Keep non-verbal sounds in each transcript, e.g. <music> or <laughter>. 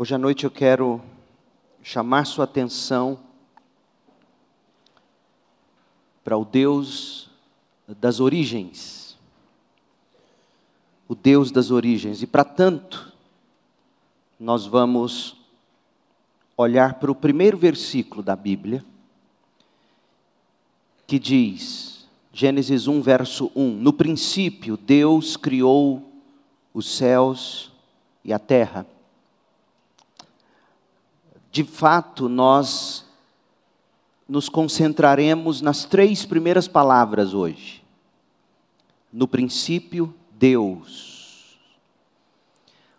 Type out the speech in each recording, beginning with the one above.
Hoje à noite eu quero chamar sua atenção para o Deus das origens. O Deus das origens. E para tanto, nós vamos olhar para o primeiro versículo da Bíblia, que diz, Gênesis 1, verso 1: No princípio, Deus criou os céus e a terra. De fato, nós nos concentraremos nas três primeiras palavras hoje. No princípio, Deus.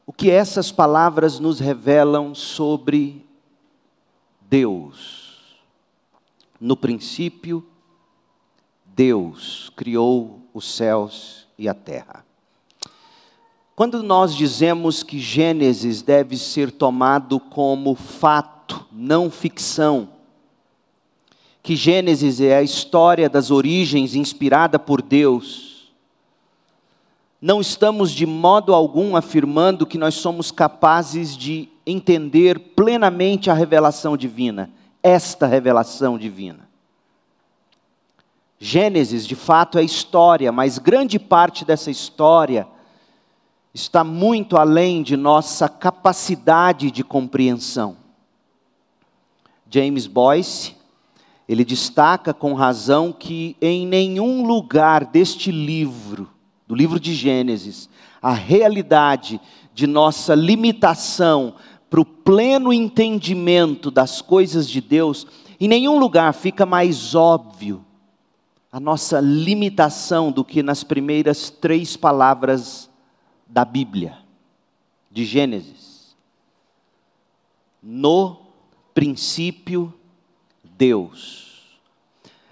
O que essas palavras nos revelam sobre Deus? No princípio, Deus criou os céus e a terra. Quando nós dizemos que Gênesis deve ser tomado como fato, não ficção, que Gênesis é a história das origens inspirada por Deus, não estamos de modo algum afirmando que nós somos capazes de entender plenamente a revelação divina, esta revelação divina. Gênesis, de fato, é história, mas grande parte dessa história está muito além de nossa capacidade de compreensão. James Boyce, ele destaca com razão que em nenhum lugar deste livro, do livro de Gênesis, a realidade de nossa limitação para o pleno entendimento das coisas de Deus, em nenhum lugar fica mais óbvio a nossa limitação do que nas primeiras três palavras da Bíblia, de Gênesis. No princípio, Deus.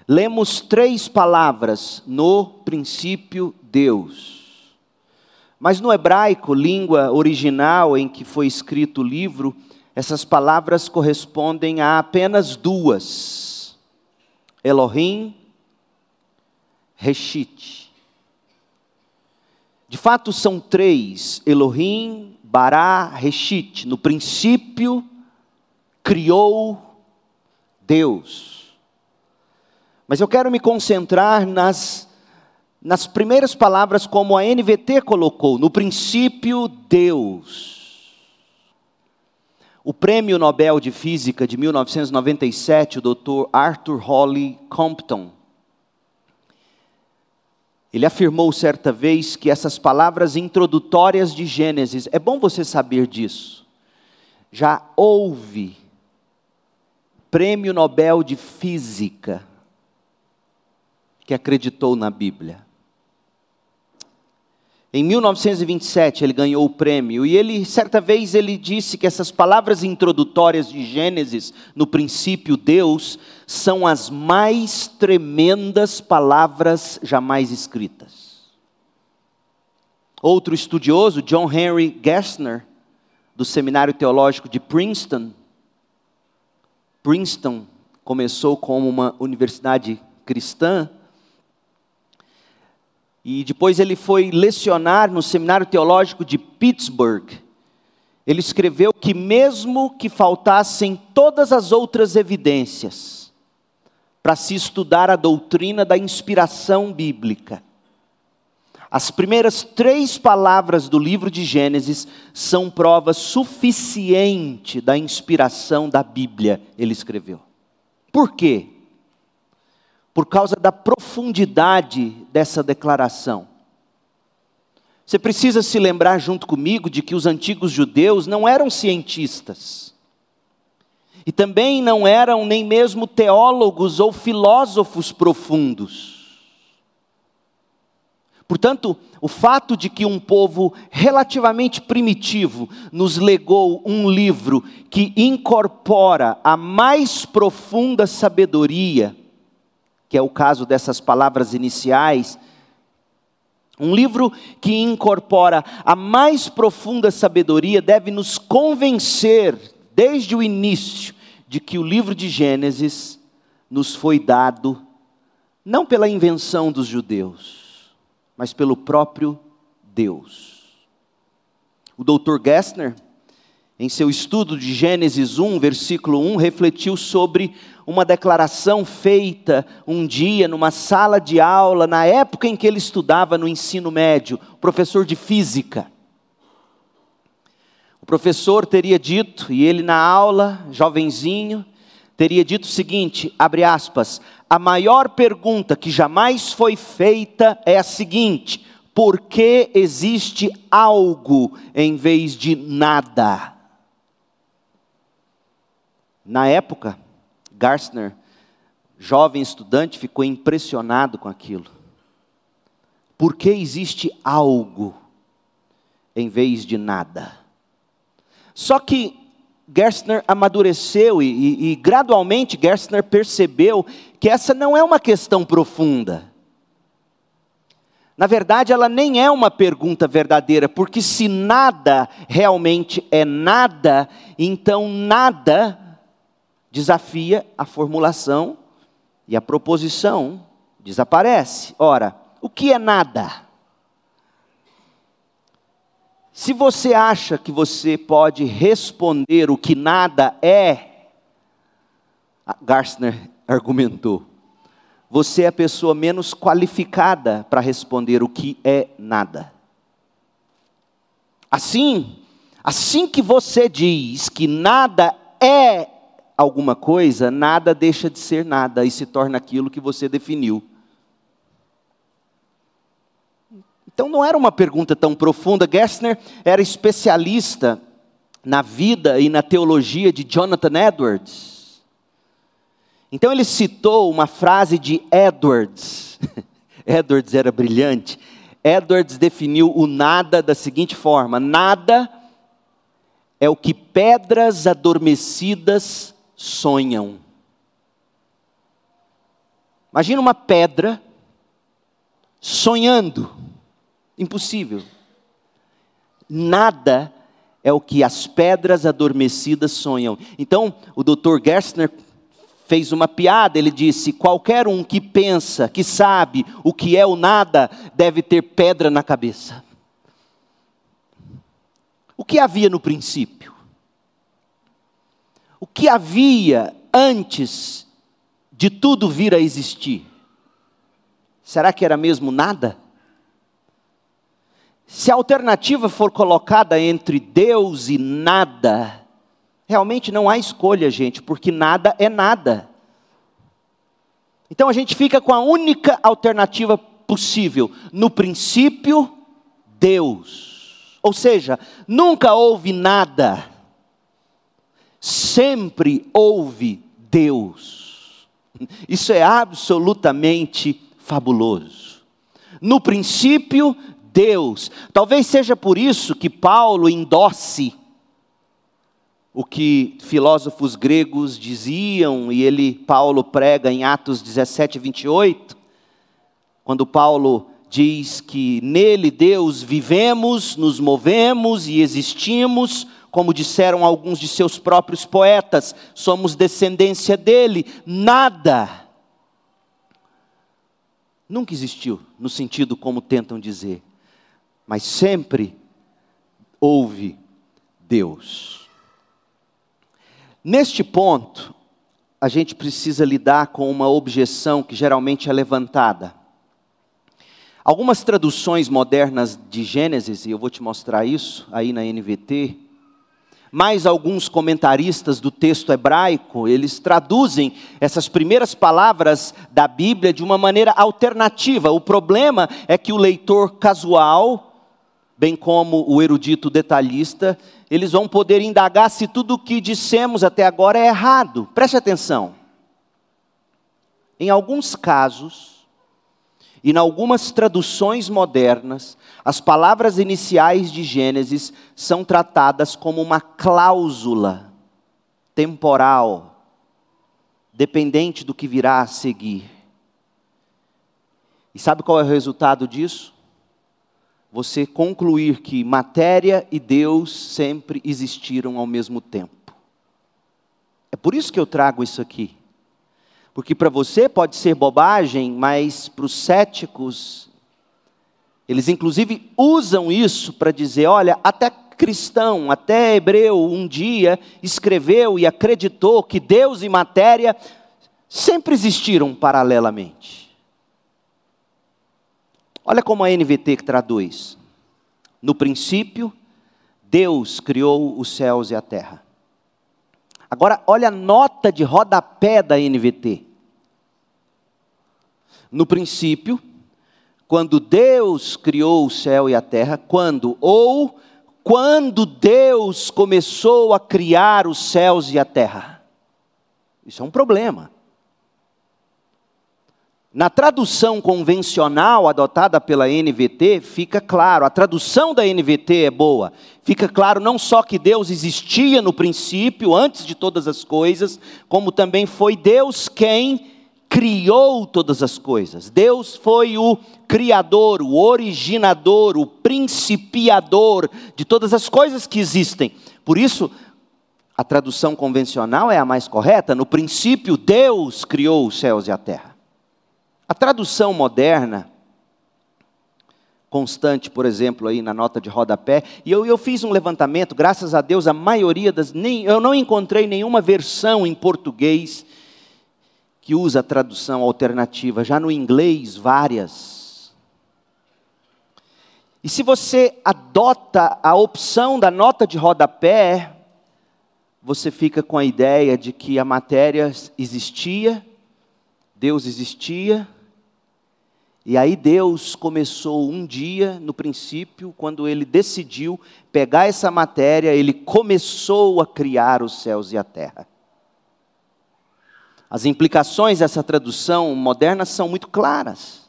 Lemos três palavras, no princípio, Deus. Mas no hebraico, língua original em que foi escrito o livro, essas palavras correspondem a apenas duas: Elohim, Reshit. De fato, são três: Elohim, Bará, Reshit. No princípio, criou Deus. Mas eu quero me concentrar nas, nas primeiras palavras, como a NVT colocou: no princípio, Deus. O prêmio Nobel de Física de 1997, o Dr. Arthur Holly Compton, ele afirmou certa vez que essas palavras introdutórias de Gênesis, é bom você saber disso. Já houve prêmio Nobel de Física que acreditou na Bíblia. Em 1927 ele ganhou o prêmio e ele certa vez ele disse que essas palavras introdutórias de Gênesis, no princípio Deus, são as mais tremendas palavras jamais escritas. Outro estudioso, John Henry Gessner, do Seminário Teológico de Princeton, Princeton começou como uma universidade cristã, e depois ele foi lecionar no Seminário Teológico de Pittsburgh. Ele escreveu que, mesmo que faltassem todas as outras evidências para se estudar a doutrina da inspiração bíblica, as primeiras três palavras do livro de Gênesis são prova suficiente da inspiração da Bíblia, ele escreveu. Por quê? por causa da profundidade dessa declaração. Você precisa se lembrar junto comigo de que os antigos judeus não eram cientistas. E também não eram nem mesmo teólogos ou filósofos profundos. Portanto, o fato de que um povo relativamente primitivo nos legou um livro que incorpora a mais profunda sabedoria, que é o caso dessas palavras iniciais. Um livro que incorpora a mais profunda sabedoria deve nos convencer, desde o início, de que o livro de Gênesis nos foi dado não pela invenção dos judeus, mas pelo próprio Deus. O doutor Gessner, em seu estudo de Gênesis 1, versículo 1, refletiu sobre uma declaração feita um dia numa sala de aula, na época em que ele estudava no ensino médio, professor de física. O professor teria dito, e ele na aula, jovenzinho, teria dito o seguinte: abre aspas, a maior pergunta que jamais foi feita é a seguinte: por que existe algo em vez de nada? Na época, Gartner, jovem estudante, ficou impressionado com aquilo. Por que existe algo em vez de nada? Só que Gerstner amadureceu e, e, e, gradualmente Gerstner percebeu que essa não é uma questão profunda. Na verdade, ela nem é uma pergunta verdadeira, porque se nada realmente é nada, então nada desafia a formulação e a proposição desaparece. Ora, o que é nada? Se você acha que você pode responder o que nada é, Gartner argumentou, você é a pessoa menos qualificada para responder o que é nada. Assim, assim que você diz que nada é alguma coisa, nada deixa de ser nada e se torna aquilo que você definiu. Então não era uma pergunta tão profunda. Gessner era especialista na vida e na teologia de Jonathan Edwards. Então ele citou uma frase de Edwards. <laughs> Edwards era brilhante. Edwards definiu o nada da seguinte forma: nada é o que pedras adormecidas sonham. Imagina uma pedra sonhando. Impossível. Nada é o que as pedras adormecidas sonham. Então, o Dr. Gerstner fez uma piada, ele disse: qualquer um que pensa, que sabe o que é o nada, deve ter pedra na cabeça. O que havia no princípio? O que havia antes de tudo vir a existir? Será que era mesmo nada? Se a alternativa for colocada entre Deus e nada, realmente não há escolha, gente, porque nada é nada. Então a gente fica com a única alternativa possível. No princípio, Deus. Ou seja, nunca houve nada sempre houve Deus. Isso é absolutamente fabuloso. No princípio, Deus. Talvez seja por isso que Paulo endosse o que filósofos gregos diziam, e ele, Paulo, prega em Atos 17, 28, quando Paulo diz que nele, Deus, vivemos, nos movemos e existimos como disseram alguns de seus próprios poetas, somos descendência dele, nada nunca existiu, no sentido como tentam dizer, mas sempre houve Deus. Neste ponto, a gente precisa lidar com uma objeção que geralmente é levantada. Algumas traduções modernas de Gênesis, e eu vou te mostrar isso aí na NVT, mais alguns comentaristas do texto hebraico, eles traduzem essas primeiras palavras da Bíblia de uma maneira alternativa. O problema é que o leitor casual, bem como o erudito detalhista, eles vão poder indagar se tudo o que dissemos até agora é errado. Preste atenção. Em alguns casos, e em algumas traduções modernas, as palavras iniciais de Gênesis são tratadas como uma cláusula temporal, dependente do que virá a seguir. E sabe qual é o resultado disso? Você concluir que matéria e Deus sempre existiram ao mesmo tempo. É por isso que eu trago isso aqui. Porque para você pode ser bobagem, mas para os céticos, eles inclusive usam isso para dizer: olha, até, cristão, até hebreu, um dia escreveu e acreditou que Deus e matéria sempre existiram paralelamente. Olha como a NVT traduz. No princípio, Deus criou os céus e a terra. Agora, olha a nota de rodapé da NVT. No princípio, quando Deus criou o céu e a terra, quando ou quando Deus começou a criar os céus e a terra. Isso é um problema. Na tradução convencional adotada pela NVT, fica claro, a tradução da NVT é boa. Fica claro não só que Deus existia no princípio, antes de todas as coisas, como também foi Deus quem criou todas as coisas. Deus foi o criador, o originador, o principiador de todas as coisas que existem. Por isso, a tradução convencional é a mais correta. No princípio, Deus criou os céus e a terra. A tradução moderna, constante, por exemplo, aí na nota de rodapé, e eu, eu fiz um levantamento, graças a Deus, a maioria das. Nem, eu não encontrei nenhuma versão em português que usa a tradução alternativa, já no inglês, várias. E se você adota a opção da nota de rodapé, você fica com a ideia de que a matéria existia, Deus existia, e aí Deus começou um dia, no princípio, quando ele decidiu pegar essa matéria, ele começou a criar os céus e a terra. As implicações dessa tradução moderna são muito claras.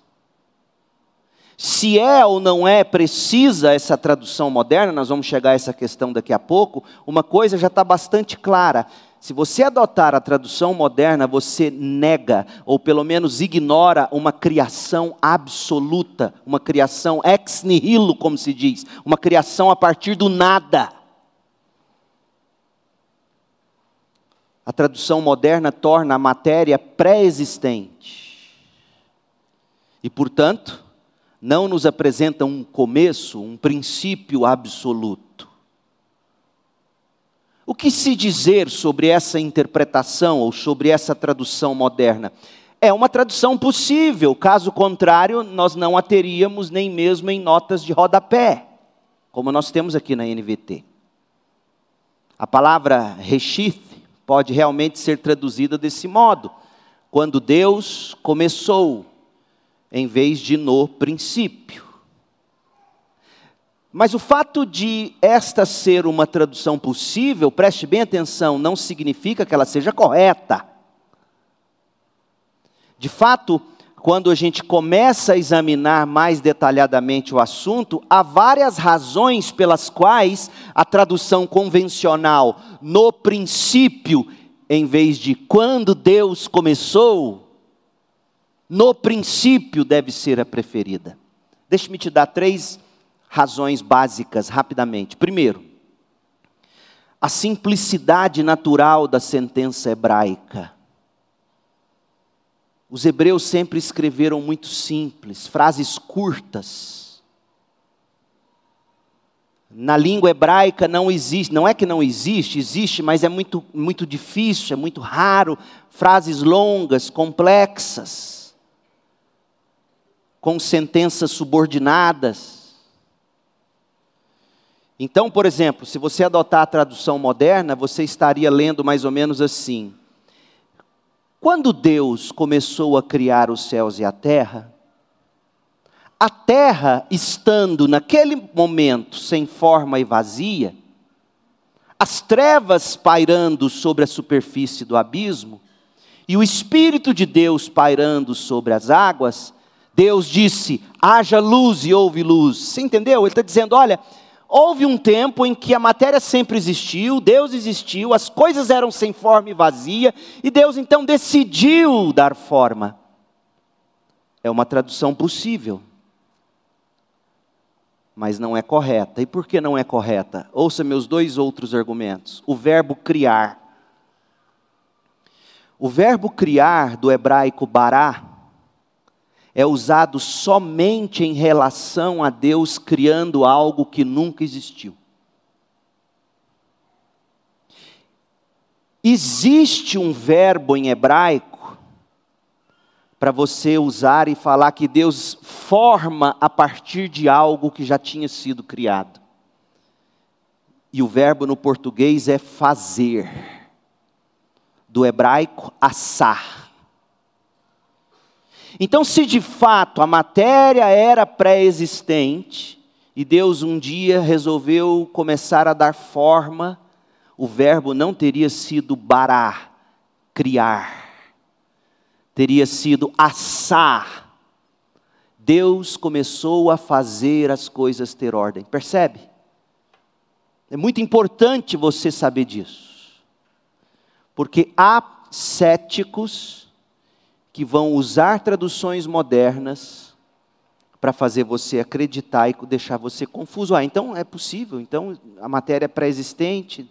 Se é ou não é precisa essa tradução moderna, nós vamos chegar a essa questão daqui a pouco, uma coisa já está bastante clara. Se você adotar a tradução moderna, você nega, ou pelo menos ignora, uma criação absoluta, uma criação ex nihilo, como se diz, uma criação a partir do nada. A tradução moderna torna a matéria pré-existente. E, portanto, não nos apresenta um começo, um princípio absoluto. O que se dizer sobre essa interpretação ou sobre essa tradução moderna? É uma tradução possível, caso contrário, nós não a teríamos nem mesmo em notas de rodapé, como nós temos aqui na NVT. A palavra reshith pode realmente ser traduzida desse modo: quando Deus começou, em vez de no princípio. Mas o fato de esta ser uma tradução possível, preste bem atenção, não significa que ela seja correta. De fato, quando a gente começa a examinar mais detalhadamente o assunto, há várias razões pelas quais a tradução convencional, no princípio, em vez de quando Deus começou, no princípio deve ser a preferida. Deixe-me te dar três razões básicas, rapidamente. Primeiro, a simplicidade natural da sentença hebraica. Os hebreus sempre escreveram muito simples, frases curtas. Na língua hebraica não existe, não é que não existe, existe, mas é muito, muito difícil, é muito raro, frases longas, complexas, com sentenças subordinadas. Então, por exemplo, se você adotar a tradução moderna, você estaria lendo mais ou menos assim: Quando Deus começou a criar os céus e a terra, a terra estando naquele momento sem forma e vazia, as trevas pairando sobre a superfície do abismo, e o Espírito de Deus pairando sobre as águas, Deus disse: haja luz e houve luz. Você entendeu? Ele está dizendo: olha, Houve um tempo em que a matéria sempre existiu, Deus existiu, as coisas eram sem forma e vazia, e Deus então decidiu dar forma. É uma tradução possível, mas não é correta. E por que não é correta? Ouça meus dois outros argumentos. O verbo criar. O verbo criar do hebraico bará é usado somente em relação a Deus criando algo que nunca existiu. Existe um verbo em hebraico para você usar e falar que Deus forma a partir de algo que já tinha sido criado. E o verbo no português é fazer, do hebraico assar. Então, se de fato a matéria era pré-existente, e Deus um dia resolveu começar a dar forma, o verbo não teria sido bará, criar, teria sido assar. Deus começou a fazer as coisas ter ordem, percebe? É muito importante você saber disso, porque há céticos que vão usar traduções modernas para fazer você acreditar e deixar você confuso. Ah, então é possível, então a matéria é pré-existente,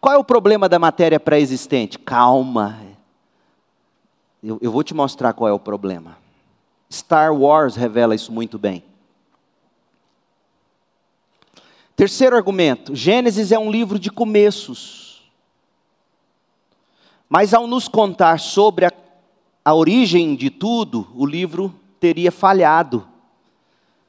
qual é o problema da matéria pré-existente? Calma. Eu, eu vou te mostrar qual é o problema. Star Wars revela isso muito bem. Terceiro argumento: Gênesis é um livro de começos. Mas ao nos contar sobre a, a origem de tudo, o livro teria falhado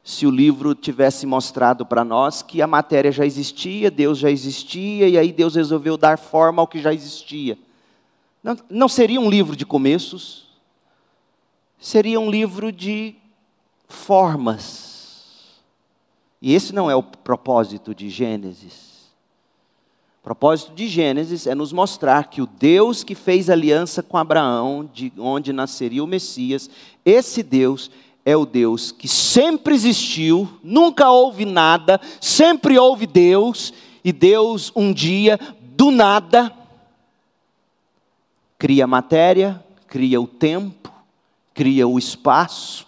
se o livro tivesse mostrado para nós que a matéria já existia, Deus já existia, e aí Deus resolveu dar forma ao que já existia. Não, não seria um livro de começos, seria um livro de formas. E esse não é o propósito de Gênesis. O propósito de Gênesis é nos mostrar que o Deus que fez aliança com Abraão, de onde nasceria o Messias, esse Deus é o Deus que sempre existiu, nunca houve nada, sempre houve Deus, e Deus um dia, do nada, cria a matéria, cria o tempo, cria o espaço,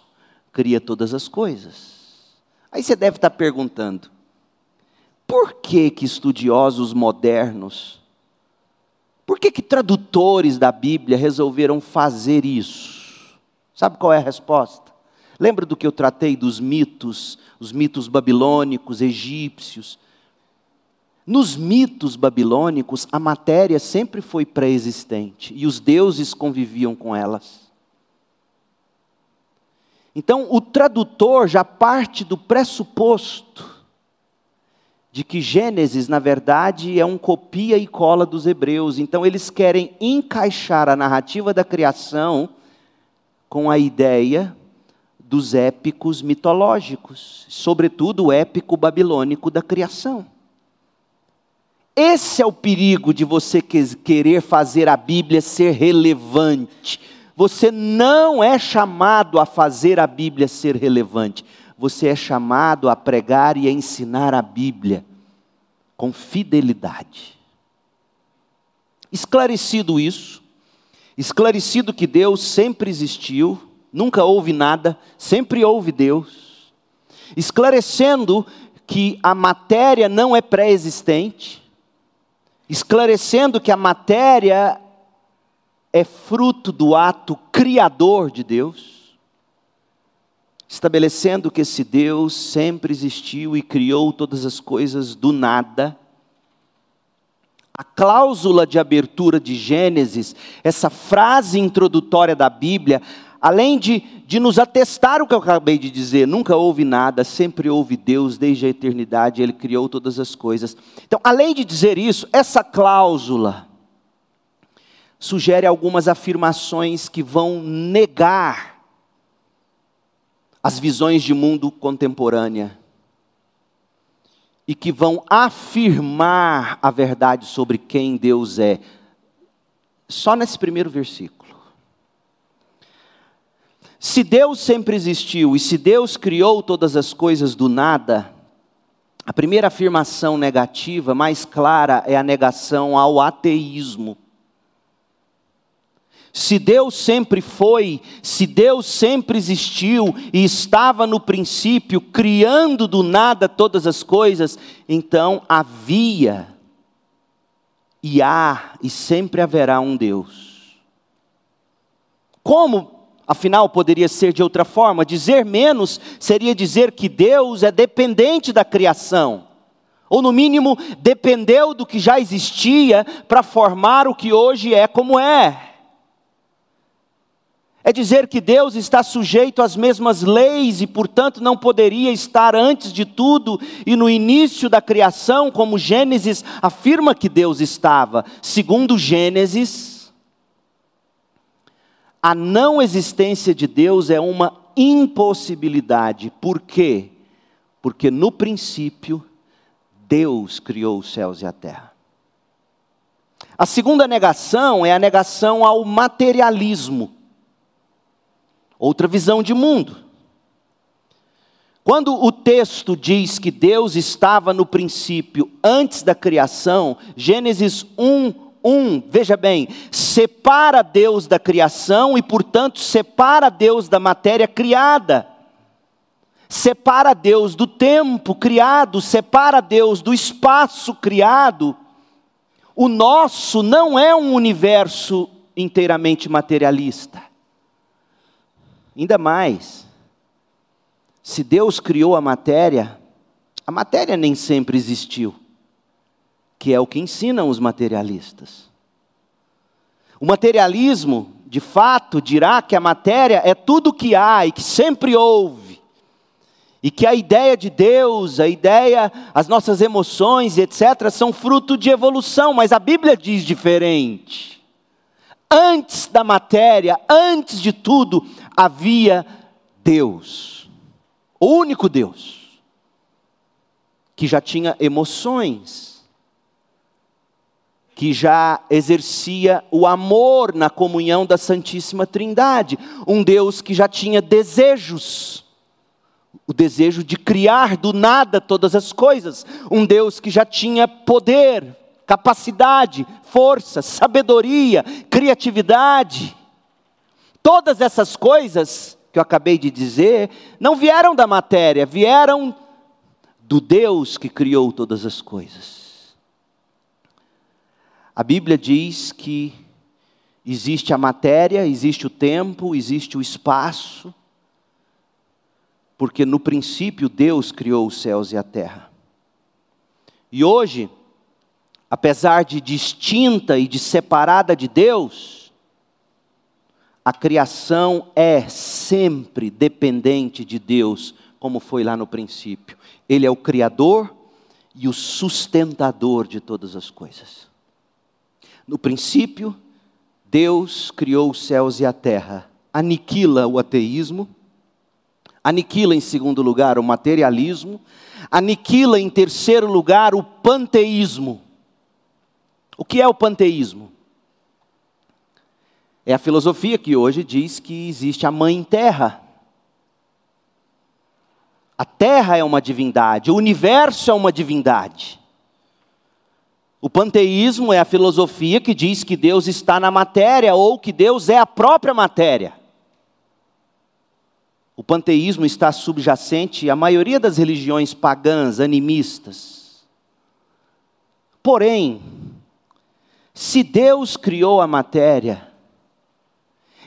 cria todas as coisas. Aí você deve estar perguntando, por que que estudiosos modernos, por que que tradutores da Bíblia resolveram fazer isso? Sabe qual é a resposta? Lembra do que eu tratei dos mitos, os mitos babilônicos, egípcios? Nos mitos babilônicos, a matéria sempre foi pré-existente e os deuses conviviam com elas. Então, o tradutor já parte do pressuposto de que Gênesis, na verdade, é um copia e cola dos hebreus. Então, eles querem encaixar a narrativa da criação com a ideia dos épicos mitológicos, sobretudo o épico babilônico da criação. Esse é o perigo de você querer fazer a Bíblia ser relevante. Você não é chamado a fazer a Bíblia ser relevante. Você é chamado a pregar e a ensinar a Bíblia com fidelidade. Esclarecido isso, esclarecido que Deus sempre existiu, nunca houve nada, sempre houve Deus, esclarecendo que a matéria não é pré-existente, esclarecendo que a matéria é fruto do ato criador de Deus, estabelecendo que esse Deus sempre existiu e criou todas as coisas do nada. A cláusula de abertura de Gênesis, essa frase introdutória da Bíblia, além de, de nos atestar o que eu acabei de dizer, nunca houve nada, sempre houve Deus, desde a eternidade, Ele criou todas as coisas. Então, além de dizer isso, essa cláusula sugere algumas afirmações que vão negar as visões de mundo contemporânea e que vão afirmar a verdade sobre quem Deus é. Só nesse primeiro versículo. Se Deus sempre existiu e se Deus criou todas as coisas do nada, a primeira afirmação negativa, mais clara, é a negação ao ateísmo. Se Deus sempre foi, se Deus sempre existiu e estava no princípio, criando do nada todas as coisas, então havia, e há, e sempre haverá um Deus. Como Afinal, poderia ser de outra forma. Dizer menos seria dizer que Deus é dependente da criação. ou no mínimo dependeu do que já existia para formar o que hoje é como é. É dizer que Deus está sujeito às mesmas leis e, portanto, não poderia estar antes de tudo e no início da criação, como Gênesis afirma que Deus estava. Segundo Gênesis, a não existência de Deus é uma impossibilidade. Por quê? Porque no princípio, Deus criou os céus e a terra. A segunda negação é a negação ao materialismo outra visão de mundo. Quando o texto diz que Deus estava no princípio antes da criação, Gênesis 1, 1, veja bem, separa Deus da criação e, portanto, separa Deus da matéria criada. Separa Deus do tempo criado, separa Deus do espaço criado. O nosso não é um universo inteiramente materialista. Ainda mais, se Deus criou a matéria, a matéria nem sempre existiu, que é o que ensinam os materialistas. O materialismo, de fato, dirá que a matéria é tudo que há e que sempre houve, e que a ideia de Deus, a ideia, as nossas emoções, etc., são fruto de evolução, mas a Bíblia diz diferente antes da matéria, antes de tudo, havia Deus, o único Deus, que já tinha emoções, que já exercia o amor na comunhão da Santíssima Trindade, um Deus que já tinha desejos, o desejo de criar do nada todas as coisas, um Deus que já tinha poder, capacidade, força, sabedoria, criatividade. Todas essas coisas que eu acabei de dizer não vieram da matéria, vieram do Deus que criou todas as coisas. A Bíblia diz que existe a matéria, existe o tempo, existe o espaço, porque no princípio Deus criou os céus e a terra. E hoje, apesar de distinta e de separada de Deus, a criação é sempre dependente de Deus, como foi lá no princípio. Ele é o Criador e o sustentador de todas as coisas. No princípio, Deus criou os céus e a terra, aniquila o ateísmo, aniquila em segundo lugar o materialismo, aniquila em terceiro lugar o panteísmo o que é o panteísmo? É a filosofia que hoje diz que existe a mãe terra. A terra é uma divindade, o universo é uma divindade. O panteísmo é a filosofia que diz que Deus está na matéria ou que Deus é a própria matéria. O panteísmo está subjacente à maioria das religiões pagãs, animistas. Porém, se Deus criou a matéria,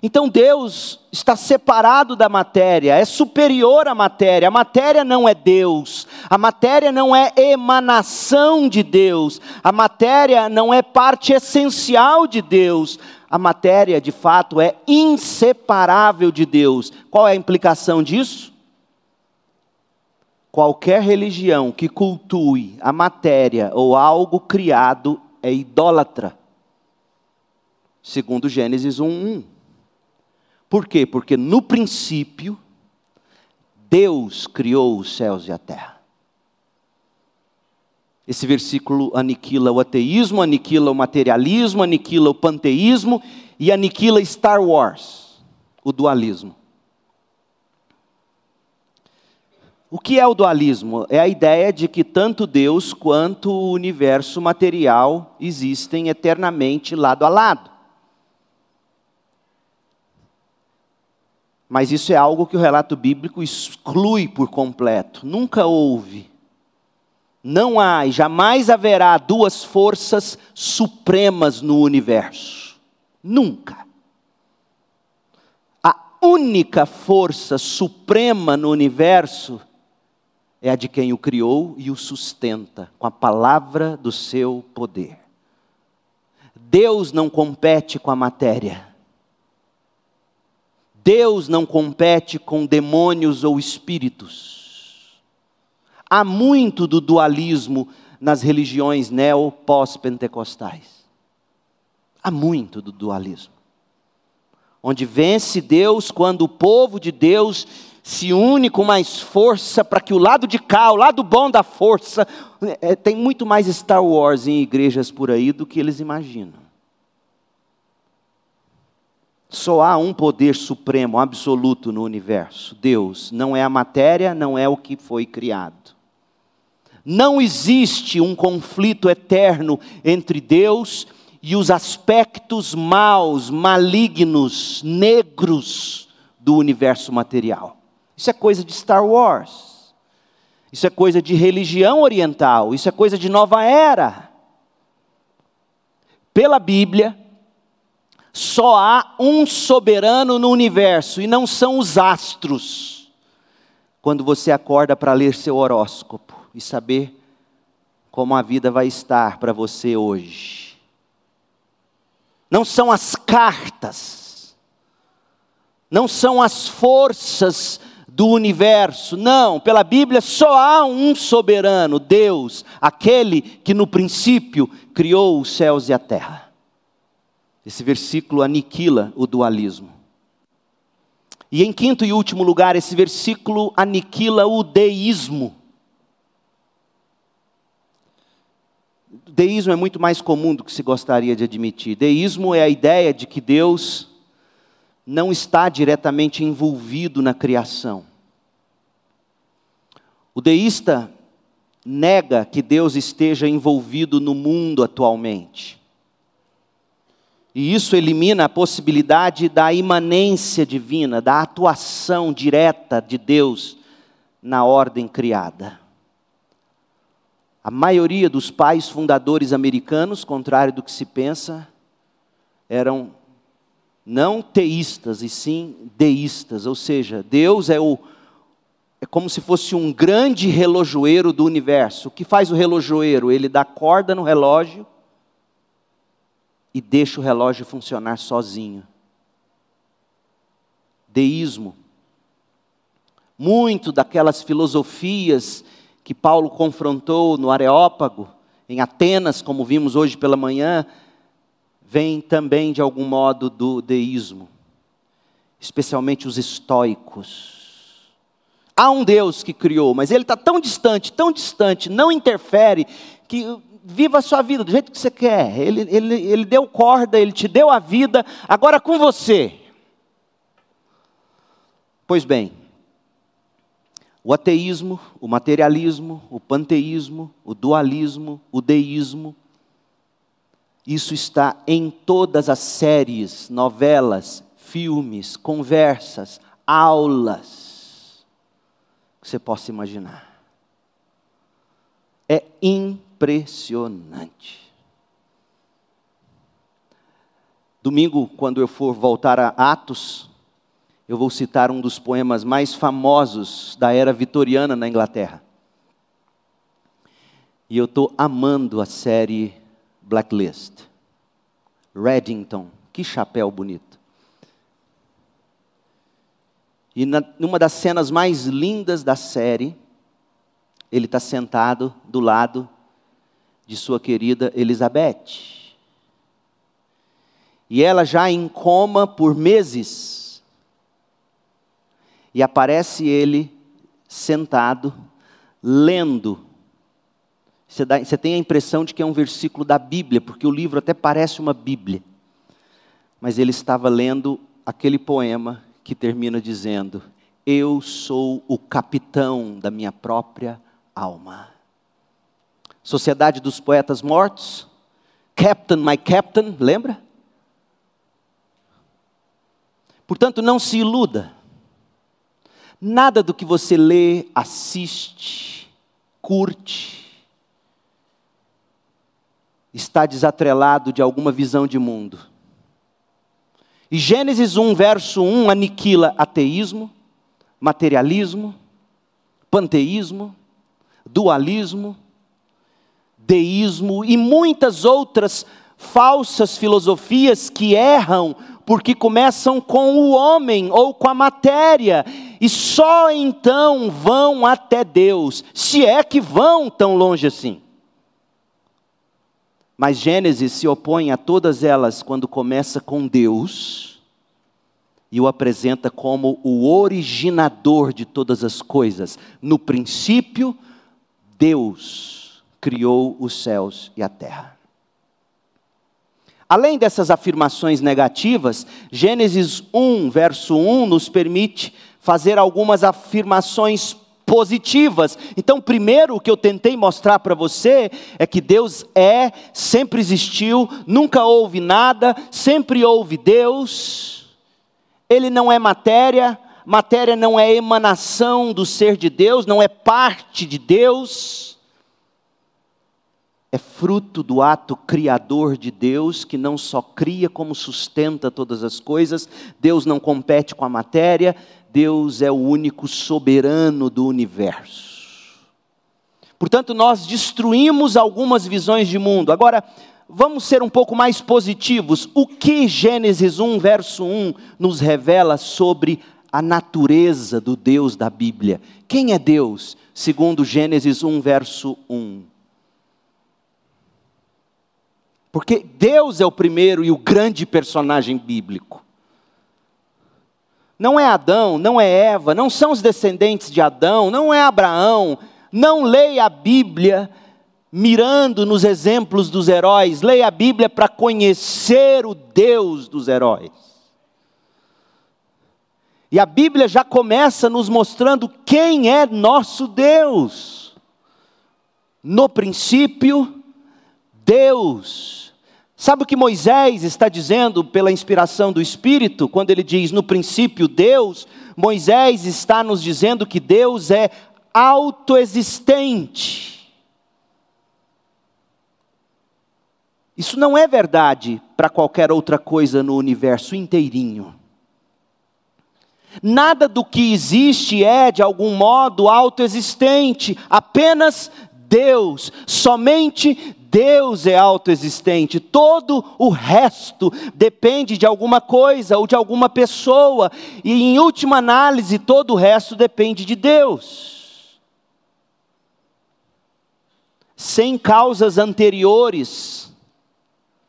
então Deus está separado da matéria, é superior à matéria. A matéria não é Deus, a matéria não é emanação de Deus, a matéria não é parte essencial de Deus. A matéria, de fato, é inseparável de Deus. Qual é a implicação disso? Qualquer religião que cultue a matéria ou algo criado é idólatra segundo Gênesis 1:1. Por quê? Porque no princípio Deus criou os céus e a terra. Esse versículo aniquila o ateísmo, aniquila o materialismo, aniquila o panteísmo e aniquila Star Wars, o dualismo. O que é o dualismo? É a ideia de que tanto Deus quanto o universo material existem eternamente lado a lado. Mas isso é algo que o relato bíblico exclui por completo. Nunca houve, não há e jamais haverá duas forças supremas no universo. Nunca. A única força suprema no universo é a de quem o criou e o sustenta com a palavra do seu poder. Deus não compete com a matéria. Deus não compete com demônios ou espíritos. Há muito do dualismo nas religiões neo-pós-pentecostais. Há muito do dualismo. Onde vence Deus quando o povo de Deus se une com mais força para que o lado de cá, o lado bom da força, é, tem muito mais Star Wars em igrejas por aí do que eles imaginam. Só há um poder supremo, absoluto no universo: Deus. Não é a matéria, não é o que foi criado. Não existe um conflito eterno entre Deus e os aspectos maus, malignos, negros do universo material. Isso é coisa de Star Wars. Isso é coisa de religião oriental. Isso é coisa de nova era. Pela Bíblia, só há um soberano no universo e não são os astros. Quando você acorda para ler seu horóscopo e saber como a vida vai estar para você hoje. Não são as cartas, não são as forças do universo. Não, pela Bíblia só há um soberano, Deus, aquele que no princípio criou os céus e a terra. Esse versículo aniquila o dualismo. E em quinto e último lugar, esse versículo aniquila o deísmo. Deísmo é muito mais comum do que se gostaria de admitir. Deísmo é a ideia de que Deus não está diretamente envolvido na criação. O deísta nega que Deus esteja envolvido no mundo atualmente. E isso elimina a possibilidade da imanência divina, da atuação direta de Deus na ordem criada. A maioria dos pais fundadores americanos, contrário do que se pensa, eram não teístas, e sim deístas, ou seja, Deus é o é como se fosse um grande relojoeiro do universo. O que faz o relojoeiro? Ele dá corda no relógio e deixa o relógio funcionar sozinho. Deísmo. Muito daquelas filosofias que Paulo confrontou no Areópago, em Atenas, como vimos hoje pela manhã, vem também de algum modo do deísmo, especialmente os estoicos. Há um Deus que criou, mas ele está tão distante, tão distante, não interfere, que viva a sua vida do jeito que você quer. Ele, ele, ele deu corda, ele te deu a vida, agora com você. Pois bem, o ateísmo, o materialismo, o panteísmo, o dualismo, o deísmo, isso está em todas as séries, novelas, filmes, conversas, aulas que você possa imaginar. É impressionante. Domingo, quando eu for voltar a Atos, eu vou citar um dos poemas mais famosos da era vitoriana na Inglaterra. E eu estou amando a série Blacklist. Reddington, que chapéu bonito. E na, numa das cenas mais lindas da série, ele está sentado do lado de sua querida Elizabeth. E ela já em coma por meses. E aparece ele sentado, lendo você, dá, você tem a impressão de que é um versículo da Bíblia, porque o livro até parece uma Bíblia. Mas ele estava lendo aquele poema que termina dizendo: Eu sou o capitão da minha própria alma. Sociedade dos Poetas Mortos, Captain, my Captain, lembra? Portanto, não se iluda. Nada do que você lê, assiste, curte, está desatrelado de alguma visão de mundo. E Gênesis 1, verso 1 aniquila ateísmo, materialismo, panteísmo, dualismo, deísmo e muitas outras falsas filosofias que erram porque começam com o homem ou com a matéria e só então vão até Deus, se é que vão tão longe assim. Mas Gênesis se opõe a todas elas quando começa com Deus e o apresenta como o originador de todas as coisas. No princípio, Deus criou os céus e a terra. Além dessas afirmações negativas, Gênesis 1, verso 1, nos permite fazer algumas afirmações positivas. Então, primeiro o que eu tentei mostrar para você é que Deus é, sempre existiu, nunca houve nada, sempre houve Deus. Ele não é matéria, matéria não é emanação do ser de Deus, não é parte de Deus. É fruto do ato criador de Deus, que não só cria, como sustenta todas as coisas. Deus não compete com a matéria, Deus é o único soberano do universo. Portanto, nós destruímos algumas visões de mundo. Agora, vamos ser um pouco mais positivos. O que Gênesis 1, verso 1 nos revela sobre a natureza do Deus da Bíblia? Quem é Deus, segundo Gênesis 1, verso 1? Porque Deus é o primeiro e o grande personagem bíblico. Não é Adão, não é Eva, não são os descendentes de Adão, não é Abraão. Não leia a Bíblia mirando nos exemplos dos heróis, leia a Bíblia para conhecer o Deus dos heróis. E a Bíblia já começa nos mostrando quem é nosso Deus. No princípio, Deus Sabe o que Moisés está dizendo pela inspiração do Espírito, quando ele diz no princípio Deus? Moisés está nos dizendo que Deus é autoexistente. Isso não é verdade para qualquer outra coisa no universo inteirinho. Nada do que existe é, de algum modo, autoexistente, apenas Deus, somente Deus é autoexistente, todo o resto depende de alguma coisa ou de alguma pessoa, e em última análise, todo o resto depende de Deus. Sem causas anteriores,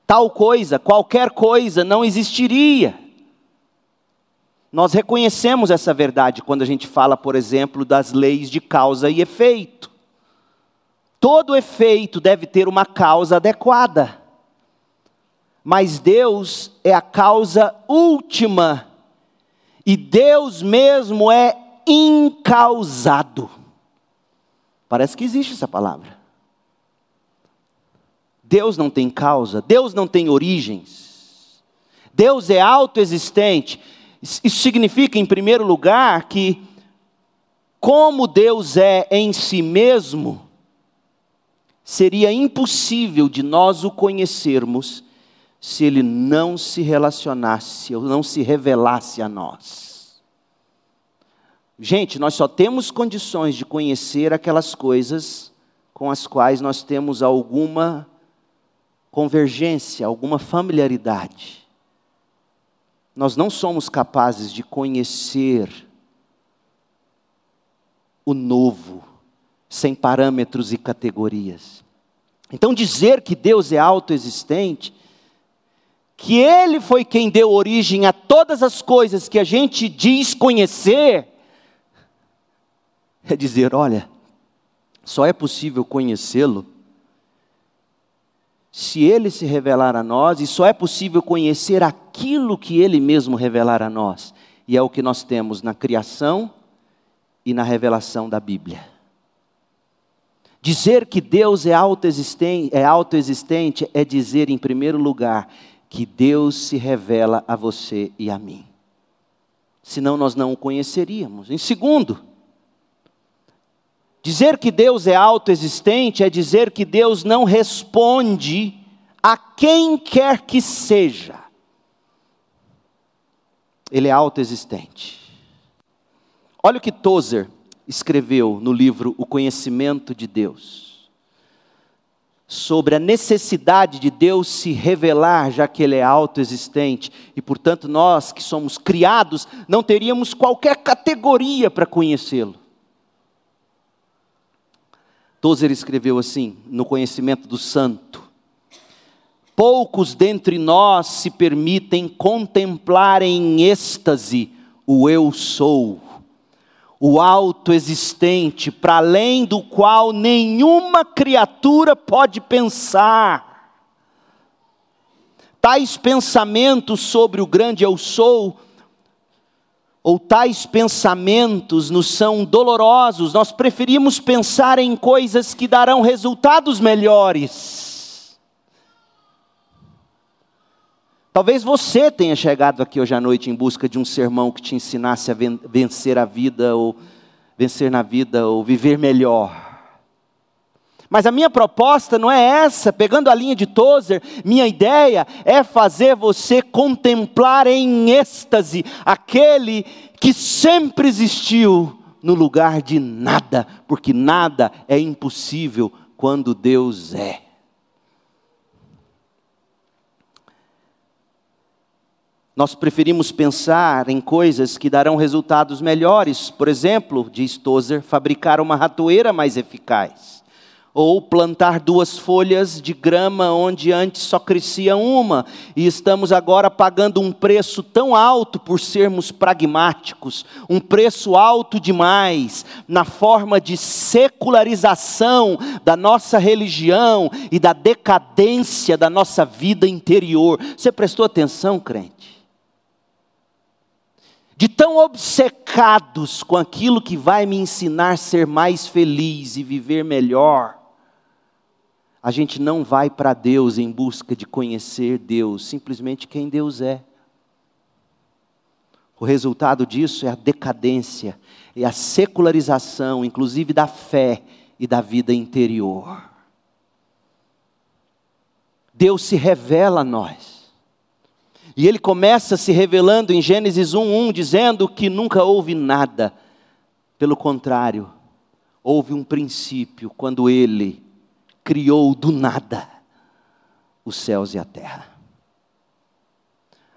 tal coisa, qualquer coisa não existiria. Nós reconhecemos essa verdade quando a gente fala, por exemplo, das leis de causa e efeito. Todo efeito deve ter uma causa adequada. Mas Deus é a causa última. E Deus mesmo é incausado. Parece que existe essa palavra. Deus não tem causa, Deus não tem origens. Deus é autoexistente. Isso significa, em primeiro lugar, que, como Deus é em si mesmo, seria impossível de nós o conhecermos se ele não se relacionasse ou não se revelasse a nós. Gente, nós só temos condições de conhecer aquelas coisas com as quais nós temos alguma convergência, alguma familiaridade. Nós não somos capazes de conhecer o novo sem parâmetros e categorias. Então, dizer que Deus é autoexistente, que Ele foi quem deu origem a todas as coisas que a gente diz conhecer, é dizer: olha, só é possível conhecê-lo se Ele se revelar a nós, e só é possível conhecer aquilo que Ele mesmo revelar a nós, e é o que nós temos na criação e na revelação da Bíblia. Dizer que Deus é autoexistente, é autoexistente é dizer, em primeiro lugar, que Deus se revela a você e a mim. Senão nós não o conheceríamos. Em segundo, dizer que Deus é autoexistente é dizer que Deus não responde a quem quer que seja. Ele é autoexistente. Olha o que Tozer escreveu no livro O Conhecimento de Deus, sobre a necessidade de Deus se revelar, já que Ele é autoexistente, e portanto nós que somos criados não teríamos qualquer categoria para conhecê-lo. Tozer escreveu assim, no conhecimento do santo: Poucos dentre nós se permitem contemplar em êxtase o eu sou, o autoexistente, para além do qual nenhuma criatura pode pensar. Tais pensamentos sobre o grande eu sou, ou tais pensamentos nos são dolorosos, nós preferimos pensar em coisas que darão resultados melhores Talvez você tenha chegado aqui hoje à noite em busca de um sermão que te ensinasse a vencer a vida, ou vencer na vida, ou viver melhor. Mas a minha proposta não é essa, pegando a linha de Tozer, minha ideia é fazer você contemplar em êxtase aquele que sempre existiu no lugar de nada, porque nada é impossível quando Deus é. Nós preferimos pensar em coisas que darão resultados melhores. Por exemplo, diz Tozer, fabricar uma ratoeira mais eficaz. Ou plantar duas folhas de grama onde antes só crescia uma, e estamos agora pagando um preço tão alto por sermos pragmáticos, um preço alto demais, na forma de secularização da nossa religião e da decadência da nossa vida interior. Você prestou atenção, crente? De tão obcecados com aquilo que vai me ensinar a ser mais feliz e viver melhor, a gente não vai para Deus em busca de conhecer Deus, simplesmente quem Deus é. O resultado disso é a decadência, é a secularização, inclusive da fé e da vida interior. Deus se revela a nós. E ele começa se revelando em Gênesis 1:1 dizendo que nunca houve nada. Pelo contrário, houve um princípio quando ele criou do nada os céus e a terra.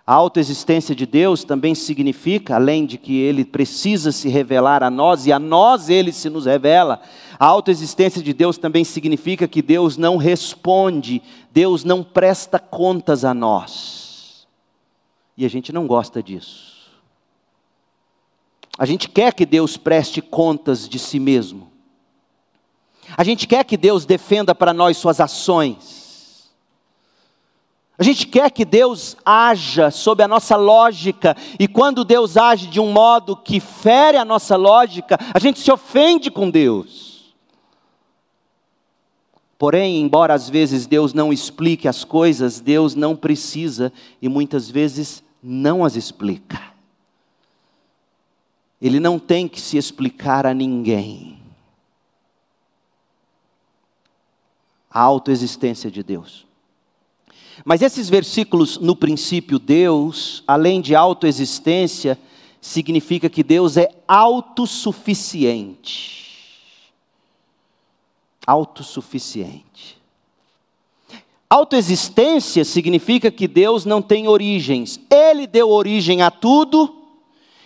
A autoexistência de Deus também significa, além de que ele precisa se revelar a nós e a nós ele se nos revela, a autoexistência de Deus também significa que Deus não responde, Deus não presta contas a nós. E a gente não gosta disso. A gente quer que Deus preste contas de si mesmo. A gente quer que Deus defenda para nós suas ações. A gente quer que Deus haja sob a nossa lógica, e quando Deus age de um modo que fere a nossa lógica, a gente se ofende com Deus. Porém, embora às vezes Deus não explique as coisas, Deus não precisa e muitas vezes não as explica. Ele não tem que se explicar a ninguém. A autoexistência de Deus. Mas esses versículos, no princípio, Deus, além de autoexistência, significa que Deus é autossuficiente. Autossuficiente. Autoexistência significa que Deus não tem origens. Ele deu origem a tudo,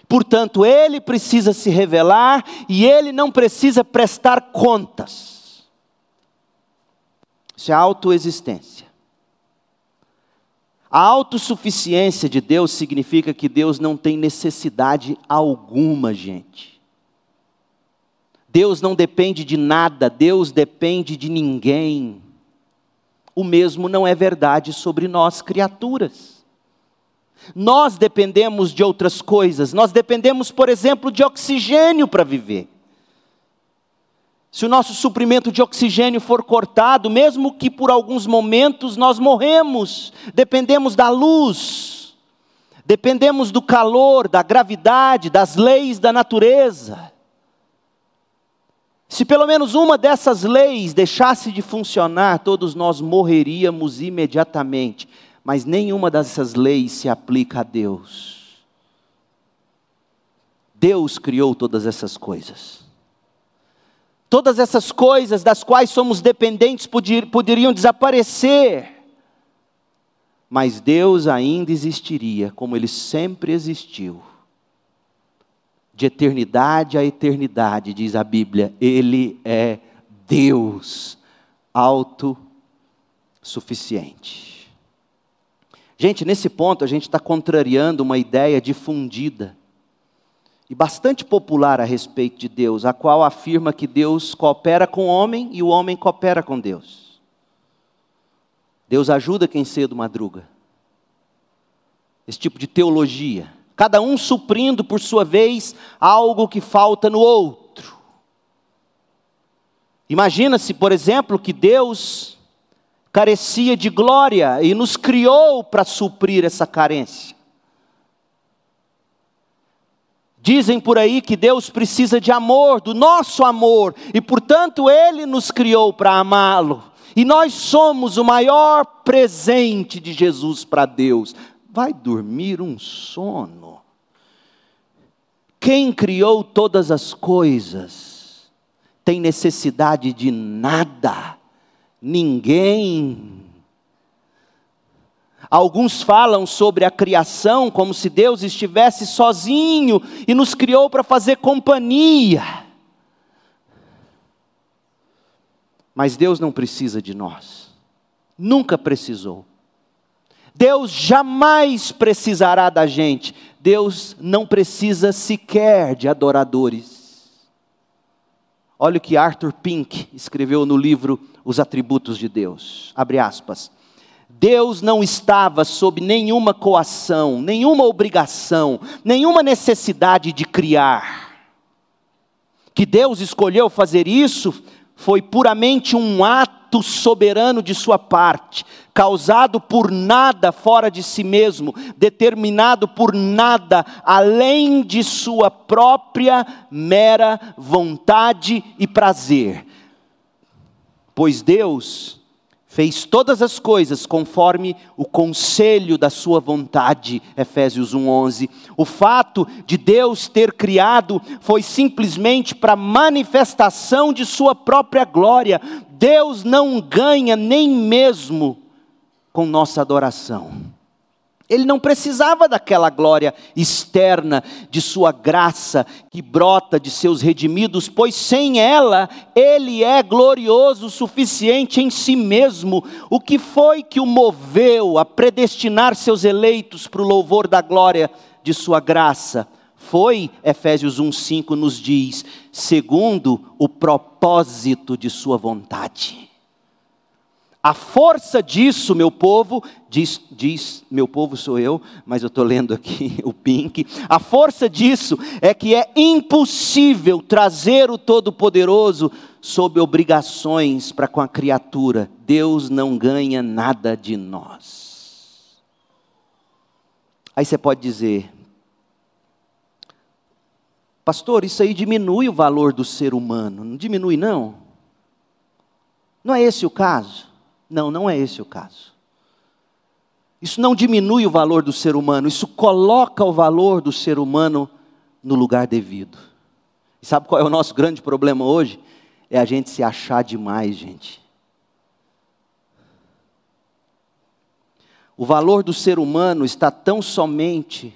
portanto, ele precisa se revelar e ele não precisa prestar contas. Isso é autoexistência. A autossuficiência de Deus significa que Deus não tem necessidade alguma, gente. Deus não depende de nada, Deus depende de ninguém o mesmo não é verdade sobre nós, criaturas. Nós dependemos de outras coisas, nós dependemos, por exemplo, de oxigênio para viver. Se o nosso suprimento de oxigênio for cortado, mesmo que por alguns momentos nós morremos, dependemos da luz, dependemos do calor, da gravidade, das leis da natureza. Se pelo menos uma dessas leis deixasse de funcionar, todos nós morreríamos imediatamente. Mas nenhuma dessas leis se aplica a Deus. Deus criou todas essas coisas. todas essas coisas das quais somos dependentes poderiam desaparecer. Mas Deus ainda existiria, como Ele sempre existiu. De eternidade a eternidade, diz a Bíblia, Ele é Deus autossuficiente. Gente, nesse ponto a gente está contrariando uma ideia difundida e bastante popular a respeito de Deus, a qual afirma que Deus coopera com o homem e o homem coopera com Deus. Deus ajuda quem cedo madruga. Esse tipo de teologia. Cada um suprindo, por sua vez, algo que falta no outro. Imagina-se, por exemplo, que Deus carecia de glória e nos criou para suprir essa carência. Dizem por aí que Deus precisa de amor, do nosso amor, e portanto Ele nos criou para amá-lo. E nós somos o maior presente de Jesus para Deus. Vai dormir um sono. Quem criou todas as coisas tem necessidade de nada, ninguém Alguns falam sobre a criação como se Deus estivesse sozinho e nos criou para fazer companhia. Mas Deus não precisa de nós, nunca precisou. Deus jamais precisará da gente, Deus não precisa sequer de adoradores. Olha o que Arthur Pink escreveu no livro Os Atributos de Deus. Abre aspas. Deus não estava sob nenhuma coação, nenhuma obrigação, nenhuma necessidade de criar. Que Deus escolheu fazer isso foi puramente um ato soberano de sua parte, causado por nada fora de si mesmo, determinado por nada além de sua própria mera vontade e prazer. Pois Deus fez todas as coisas conforme o conselho da sua vontade, Efésios 1:11. O fato de Deus ter criado foi simplesmente para manifestação de sua própria glória. Deus não ganha nem mesmo com nossa adoração. Ele não precisava daquela glória externa de sua graça que brota de seus redimidos, pois sem ela ele é glorioso o suficiente em si mesmo. O que foi que o moveu a predestinar seus eleitos para o louvor da glória de sua graça? Foi, Efésios 1:5 nos diz, segundo o propósito de sua vontade. A força disso, meu povo, diz, diz, meu povo sou eu, mas eu estou lendo aqui <laughs> o Pink. A força disso é que é impossível trazer o Todo-Poderoso sob obrigações para com a criatura. Deus não ganha nada de nós. Aí você pode dizer, pastor, isso aí diminui o valor do ser humano. Não diminui, não? Não é esse o caso? Não, não é esse o caso. Isso não diminui o valor do ser humano, isso coloca o valor do ser humano no lugar devido. E sabe qual é o nosso grande problema hoje? É a gente se achar demais, gente. O valor do ser humano está tão somente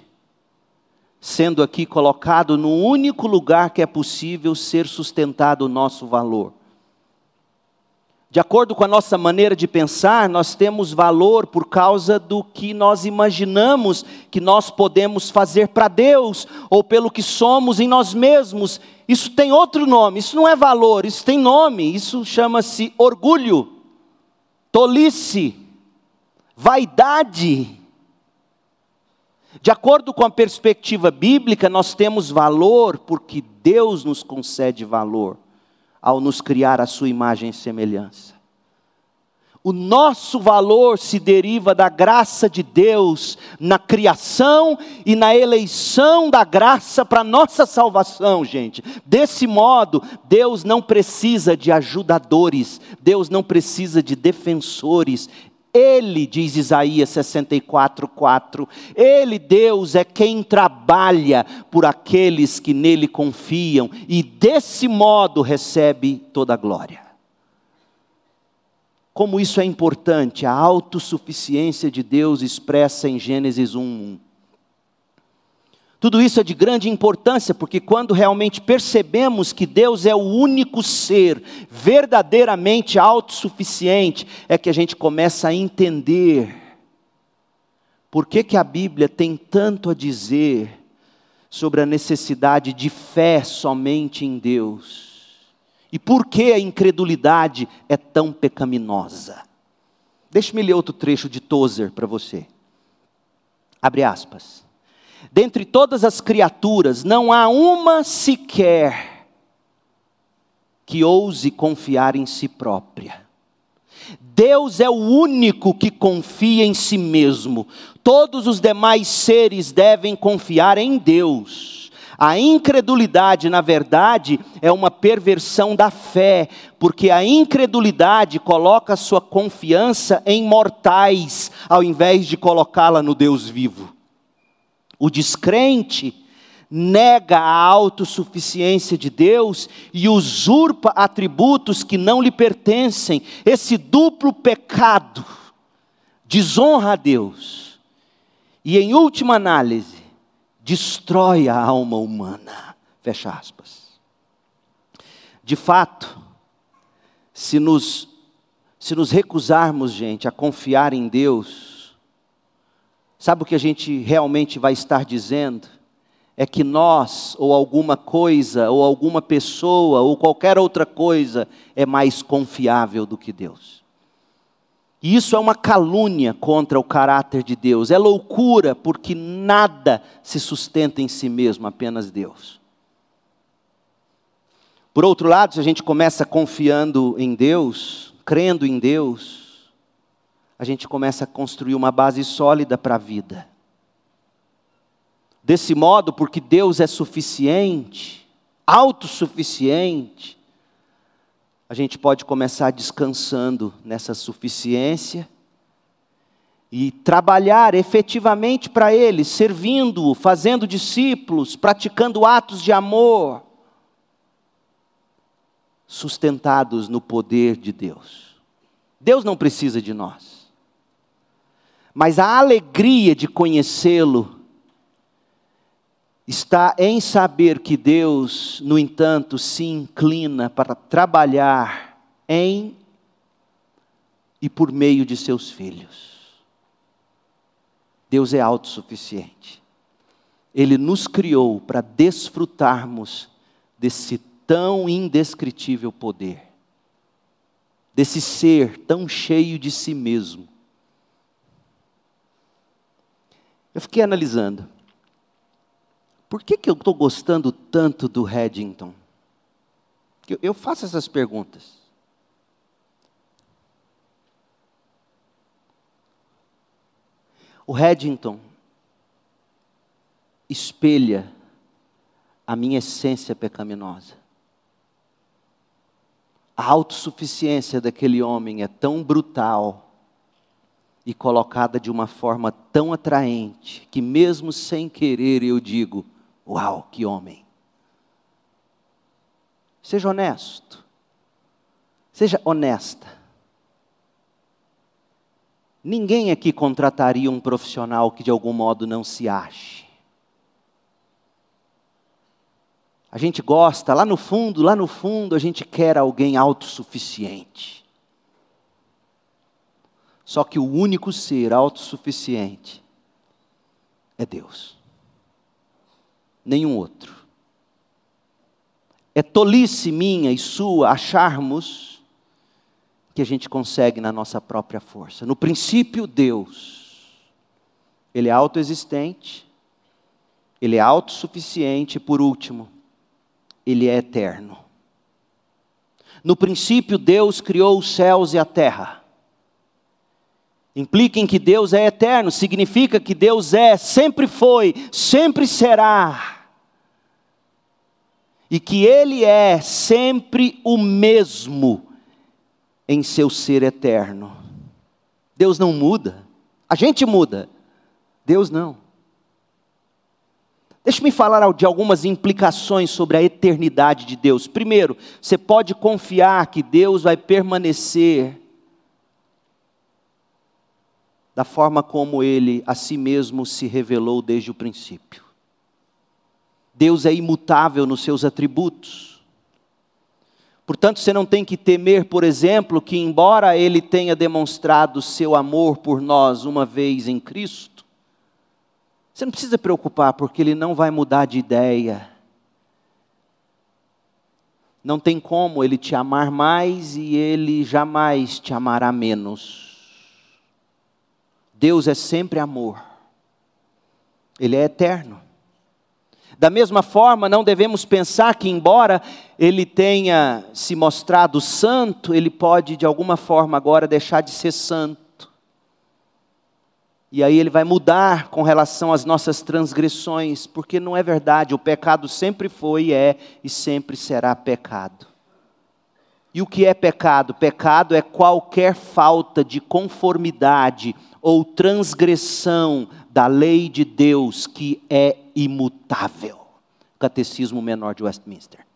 sendo aqui colocado no único lugar que é possível ser sustentado o nosso valor de acordo com a nossa maneira de pensar, nós temos valor por causa do que nós imaginamos que nós podemos fazer para Deus, ou pelo que somos em nós mesmos. Isso tem outro nome, isso não é valor, isso tem nome, isso chama-se orgulho, tolice, vaidade. De acordo com a perspectiva bíblica, nós temos valor porque Deus nos concede valor ao nos criar a sua imagem e semelhança. O nosso valor se deriva da graça de Deus na criação e na eleição da graça para nossa salvação, gente. Desse modo, Deus não precisa de ajudadores, Deus não precisa de defensores. Ele, diz Isaías 64, 4, Ele, Deus, é quem trabalha por aqueles que nele confiam e desse modo recebe toda a glória. Como isso é importante, a autossuficiência de Deus expressa em Gênesis 1. Tudo isso é de grande importância, porque quando realmente percebemos que Deus é o único ser verdadeiramente autossuficiente, é que a gente começa a entender por que, que a Bíblia tem tanto a dizer sobre a necessidade de fé somente em Deus e por que a incredulidade é tão pecaminosa? Deixe-me ler outro trecho de Tozer para você. Abre aspas. Dentre todas as criaturas, não há uma sequer que ouse confiar em si própria. Deus é o único que confia em si mesmo. Todos os demais seres devem confiar em Deus. A incredulidade, na verdade, é uma perversão da fé, porque a incredulidade coloca sua confiança em mortais, ao invés de colocá-la no Deus vivo. O descrente nega a autossuficiência de Deus e usurpa atributos que não lhe pertencem. Esse duplo pecado desonra a Deus. E, em última análise, destrói a alma humana. Fecha aspas. De fato, se nos, se nos recusarmos, gente, a confiar em Deus, sabe o que a gente realmente vai estar dizendo? É que nós, ou alguma coisa, ou alguma pessoa, ou qualquer outra coisa, é mais confiável do que Deus. E isso é uma calúnia contra o caráter de Deus, é loucura, porque nada se sustenta em si mesmo, apenas Deus. Por outro lado, se a gente começa confiando em Deus, crendo em Deus, a gente começa a construir uma base sólida para a vida. Desse modo, porque Deus é suficiente, autossuficiente, a gente pode começar descansando nessa suficiência e trabalhar efetivamente para Ele, servindo-o, fazendo discípulos, praticando atos de amor, sustentados no poder de Deus. Deus não precisa de nós, mas a alegria de conhecê-lo está em saber que Deus, no entanto, se inclina para trabalhar em e por meio de seus filhos. Deus é autossuficiente. Ele nos criou para desfrutarmos desse tão indescritível poder, desse ser tão cheio de si mesmo. Eu fiquei analisando. Por que, que eu estou gostando tanto do Reddington? Eu, eu faço essas perguntas. O Reddington espelha a minha essência pecaminosa. A autossuficiência daquele homem é tão brutal e colocada de uma forma tão atraente que, mesmo sem querer, eu digo: Uau, que homem! Seja honesto. Seja honesta. Ninguém aqui contrataria um profissional que de algum modo não se ache. A gente gosta, lá no fundo, lá no fundo, a gente quer alguém autossuficiente. Só que o único ser autossuficiente é Deus nenhum outro. É tolice minha e sua acharmos que a gente consegue na nossa própria força. No princípio, Deus, Ele é autoexistente, Ele é autossuficiente e, por último, Ele é eterno. No princípio, Deus criou os céus e a terra. Implica em que Deus é eterno, significa que Deus é, sempre foi, sempre será e que Ele é sempre o mesmo em seu ser eterno. Deus não muda. A gente muda, Deus não. Deixe-me falar de algumas implicações sobre a eternidade de Deus. Primeiro, você pode confiar que Deus vai permanecer da forma como ele a si mesmo se revelou desde o princípio. Deus é imutável nos seus atributos. Portanto, você não tem que temer, por exemplo, que, embora ele tenha demonstrado seu amor por nós uma vez em Cristo, você não precisa preocupar, porque ele não vai mudar de ideia. Não tem como ele te amar mais e ele jamais te amará menos. Deus é sempre amor. Ele é eterno. Da mesma forma, não devemos pensar que, embora ele tenha se mostrado santo, ele pode de alguma forma agora deixar de ser santo. E aí ele vai mudar com relação às nossas transgressões, porque não é verdade, o pecado sempre foi, é e sempre será pecado. E o que é pecado? Pecado é qualquer falta de conformidade ou transgressão da lei de Deus que é imutável. Catecismo Menor de Westminster.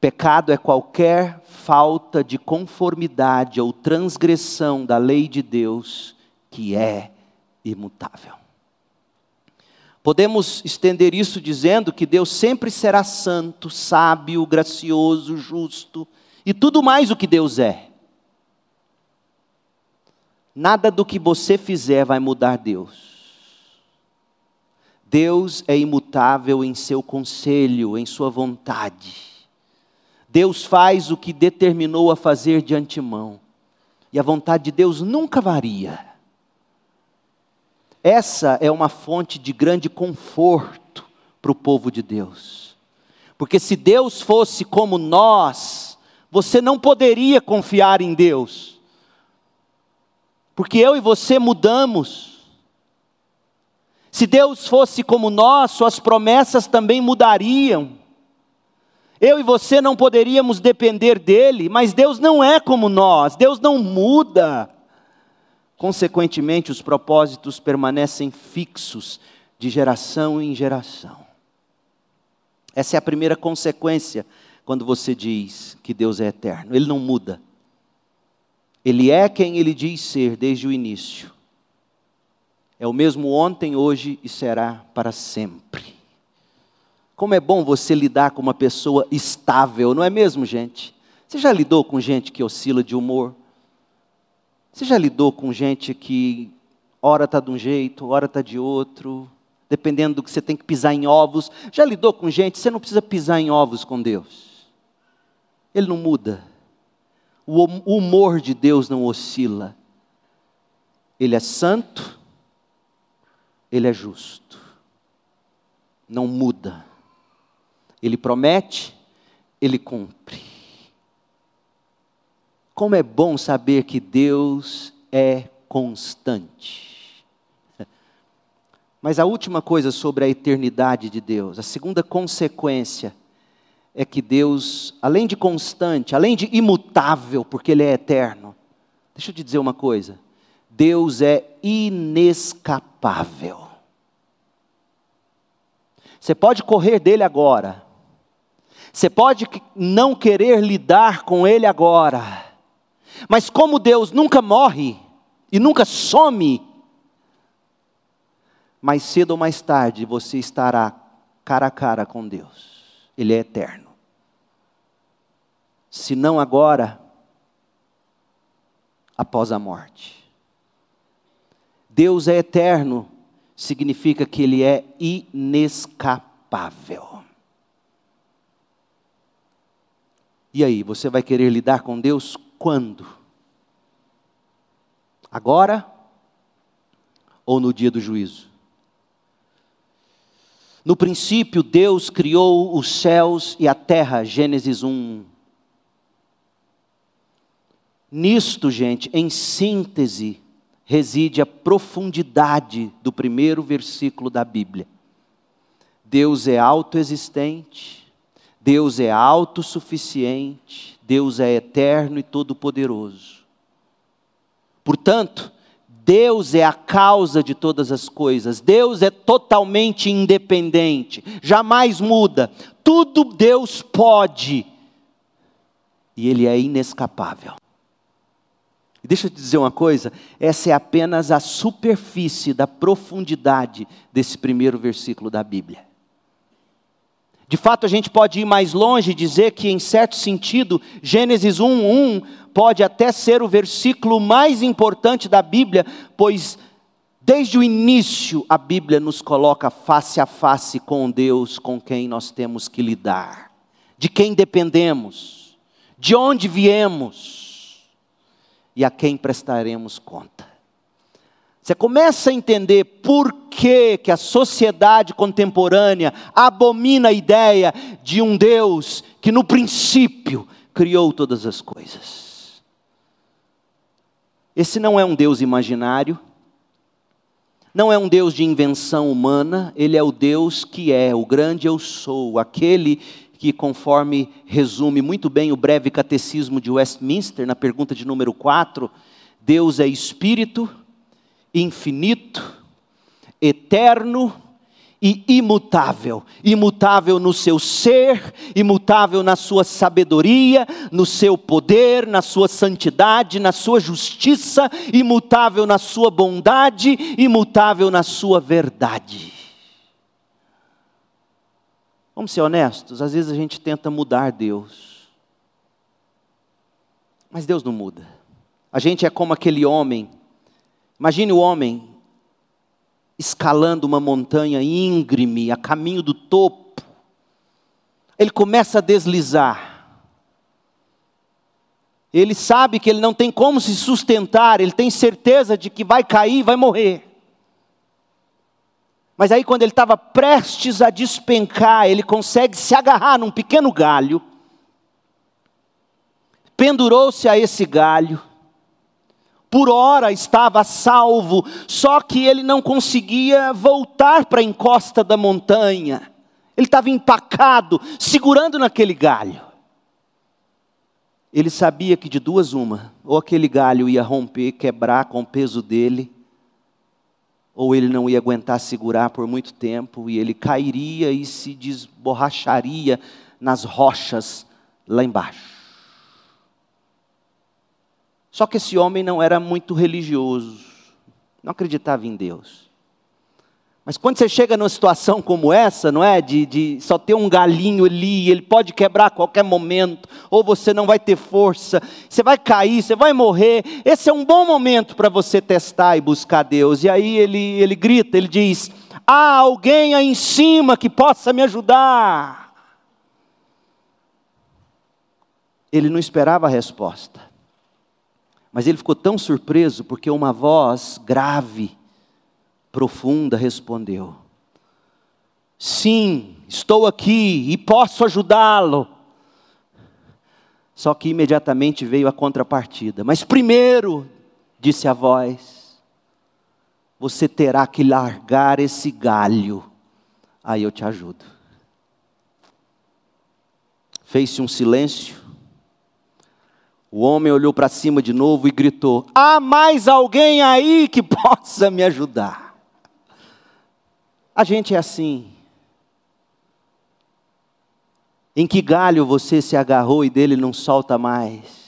Pecado é qualquer falta de conformidade ou transgressão da lei de Deus que é imutável. Podemos estender isso dizendo que Deus sempre será santo, sábio, gracioso, justo e tudo mais o que Deus é. Nada do que você fizer vai mudar Deus. Deus é imutável em seu conselho, em sua vontade. Deus faz o que determinou a fazer de antemão. E a vontade de Deus nunca varia. Essa é uma fonte de grande conforto para o povo de Deus. Porque se Deus fosse como nós, você não poderia confiar em Deus. Porque eu e você mudamos. Se Deus fosse como nós, suas promessas também mudariam. Eu e você não poderíamos depender dele, mas Deus não é como nós, Deus não muda. Consequentemente, os propósitos permanecem fixos de geração em geração. Essa é a primeira consequência quando você diz que Deus é eterno. Ele não muda. Ele é quem ele diz ser desde o início. É o mesmo ontem, hoje e será para sempre. Como é bom você lidar com uma pessoa estável, não é mesmo, gente? Você já lidou com gente que oscila de humor? Você já lidou com gente que hora está de um jeito, hora está de outro, dependendo do que você tem que pisar em ovos? Já lidou com gente? Você não precisa pisar em ovos com Deus. Ele não muda. O humor de Deus não oscila. Ele é santo, ele é justo. Não muda. Ele promete, ele cumpre. Como é bom saber que Deus é constante. Mas a última coisa sobre a eternidade de Deus, a segunda consequência, é que Deus, além de constante, além de imutável, porque Ele é eterno, deixa eu te dizer uma coisa: Deus é inescapável. Você pode correr dele agora, você pode não querer lidar com ele agora, mas como Deus nunca morre e nunca some, mais cedo ou mais tarde você estará cara a cara com Deus. Ele é eterno. Se não agora, após a morte. Deus é eterno, significa que Ele é inescapável. E aí, você vai querer lidar com Deus quando? Agora ou no dia do juízo? No princípio, Deus criou os céus e a terra, Gênesis 1. Nisto, gente, em síntese, reside a profundidade do primeiro versículo da Bíblia. Deus é autoexistente, Deus é autossuficiente, Deus é eterno e todo-poderoso. Portanto, Deus é a causa de todas as coisas, Deus é totalmente independente, jamais muda, tudo Deus pode, e Ele é inescapável. Deixa eu te dizer uma coisa: essa é apenas a superfície da profundidade desse primeiro versículo da Bíblia. De fato, a gente pode ir mais longe e dizer que, em certo sentido, Gênesis 1:1 pode até ser o versículo mais importante da Bíblia, pois desde o início a Bíblia nos coloca face a face com Deus com quem nós temos que lidar, de quem dependemos, de onde viemos e a quem prestaremos conta. Você começa a entender por que, que a sociedade contemporânea abomina a ideia de um Deus que no princípio criou todas as coisas. Esse não é um Deus imaginário, não é um Deus de invenção humana, ele é o Deus que é, o grande eu sou, aquele que, conforme resume muito bem o breve catecismo de Westminster, na pergunta de número 4, Deus é espírito infinito, eterno e imutável. Imutável no seu ser, imutável na sua sabedoria, no seu poder, na sua santidade, na sua justiça, imutável na sua bondade, imutável na sua verdade. Vamos ser honestos, às vezes a gente tenta mudar Deus. Mas Deus não muda. A gente é como aquele homem Imagine o homem escalando uma montanha íngreme, a caminho do topo. Ele começa a deslizar. Ele sabe que ele não tem como se sustentar, ele tem certeza de que vai cair, vai morrer. Mas aí, quando ele estava prestes a despencar, ele consegue se agarrar num pequeno galho, pendurou-se a esse galho, por hora estava salvo, só que ele não conseguia voltar para a encosta da montanha. Ele estava empacado, segurando naquele galho. Ele sabia que de duas uma, ou aquele galho ia romper, quebrar com o peso dele, ou ele não ia aguentar segurar por muito tempo e ele cairia e se desborracharia nas rochas lá embaixo. Só que esse homem não era muito religioso, não acreditava em Deus. Mas quando você chega numa situação como essa, não é? De, de só ter um galinho ali, ele pode quebrar a qualquer momento, ou você não vai ter força, você vai cair, você vai morrer. Esse é um bom momento para você testar e buscar Deus. E aí ele, ele grita, ele diz: Há alguém aí em cima que possa me ajudar. Ele não esperava a resposta. Mas ele ficou tão surpreso porque uma voz grave, profunda respondeu: Sim, estou aqui e posso ajudá-lo. Só que imediatamente veio a contrapartida. Mas primeiro, disse a voz, você terá que largar esse galho, aí eu te ajudo. Fez-se um silêncio, o homem olhou para cima de novo e gritou: Há mais alguém aí que <laughs> possa me ajudar? A gente é assim. Em que galho você se agarrou e dele não solta mais?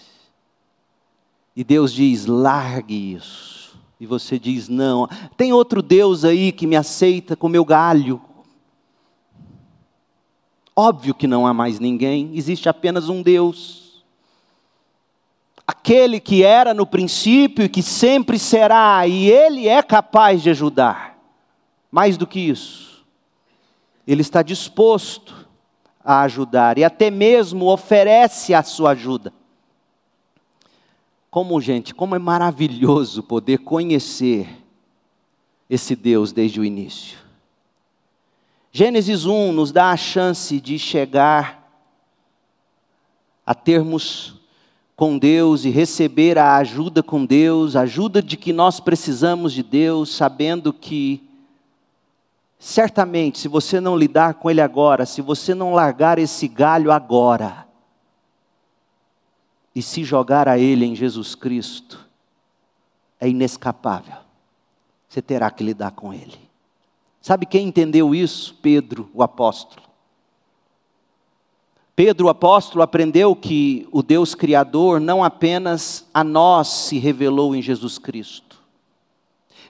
E Deus diz: largue isso. E você diz: não. Tem outro Deus aí que me aceita com meu galho. Óbvio que não há mais ninguém, existe apenas um Deus aquele que era no princípio e que sempre será, e ele é capaz de ajudar. Mais do que isso, ele está disposto a ajudar e até mesmo oferece a sua ajuda. Como, gente, como é maravilhoso poder conhecer esse Deus desde o início. Gênesis 1 nos dá a chance de chegar a termos com Deus e receber a ajuda com Deus, ajuda de que nós precisamos de Deus, sabendo que, certamente, se você não lidar com Ele agora, se você não largar esse galho agora, e se jogar a Ele em Jesus Cristo, é inescapável. Você terá que lidar com ele. Sabe quem entendeu isso? Pedro, o apóstolo. Pedro, o apóstolo, aprendeu que o Deus Criador não apenas a nós se revelou em Jesus Cristo.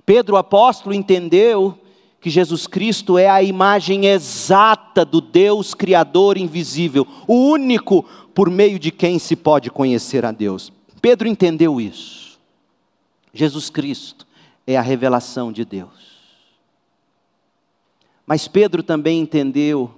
Pedro, o apóstolo, entendeu que Jesus Cristo é a imagem exata do Deus Criador invisível, o único por meio de quem se pode conhecer a Deus. Pedro entendeu isso. Jesus Cristo é a revelação de Deus. Mas Pedro também entendeu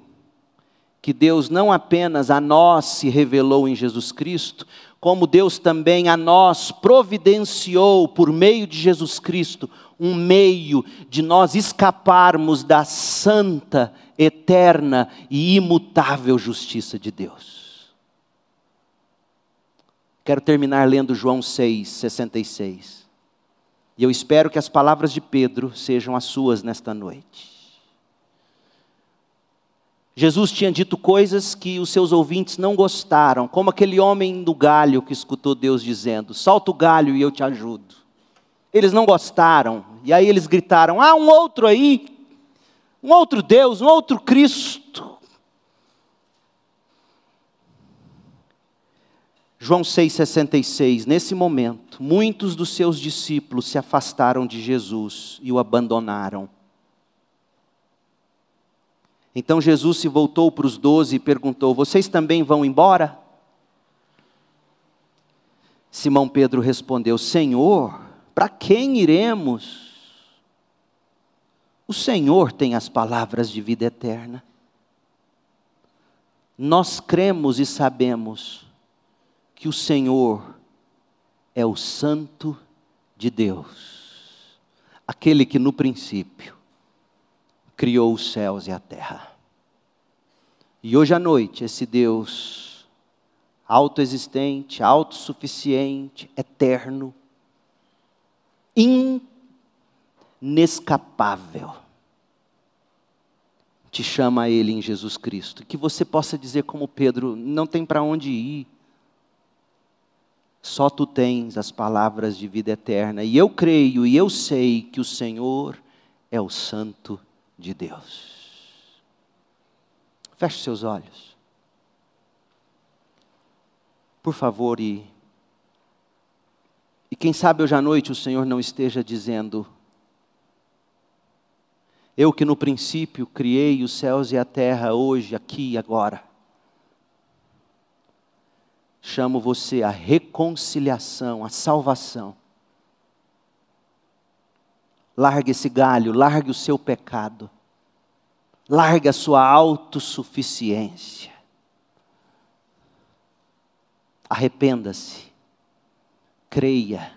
que Deus não apenas a nós se revelou em Jesus Cristo, como Deus também a nós providenciou por meio de Jesus Cristo um meio de nós escaparmos da santa, eterna e imutável justiça de Deus. Quero terminar lendo João 6, 66. E eu espero que as palavras de Pedro sejam as suas nesta noite. Jesus tinha dito coisas que os seus ouvintes não gostaram, como aquele homem do galho que escutou Deus dizendo: Solta o galho e eu te ajudo. Eles não gostaram, e aí eles gritaram: Ah, um outro aí, um outro Deus, um outro Cristo. João 6,66, nesse momento, muitos dos seus discípulos se afastaram de Jesus e o abandonaram. Então Jesus se voltou para os doze e perguntou: Vocês também vão embora? Simão Pedro respondeu: Senhor, para quem iremos? O Senhor tem as palavras de vida eterna. Nós cremos e sabemos que o Senhor é o Santo de Deus, aquele que no princípio criou os céus e a terra. E hoje à noite, esse Deus autoexistente, autossuficiente, eterno, inescapável, te chama a Ele em Jesus Cristo. Que você possa dizer, como Pedro: não tem para onde ir. Só tu tens as palavras de vida eterna. E eu creio e eu sei que o Senhor é o Santo de Deus. Feche seus olhos. Por favor, e, e quem sabe hoje à noite o Senhor não esteja dizendo: Eu que no princípio criei os céus e a terra, hoje, aqui e agora, chamo você à reconciliação, à salvação Largue esse galho, largue o seu pecado. Largue a sua autossuficiência. Arrependa-se. Creia.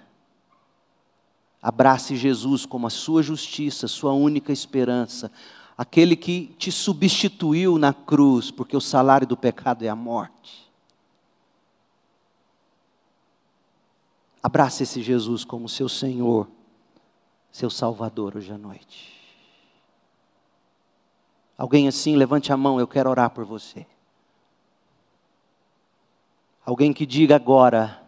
Abrace Jesus como a sua justiça, sua única esperança, aquele que te substituiu na cruz, porque o salário do pecado é a morte. Abrace esse Jesus como seu Senhor seu Salvador hoje à noite. Alguém assim, levante a mão, eu quero orar por você. Alguém que diga agora: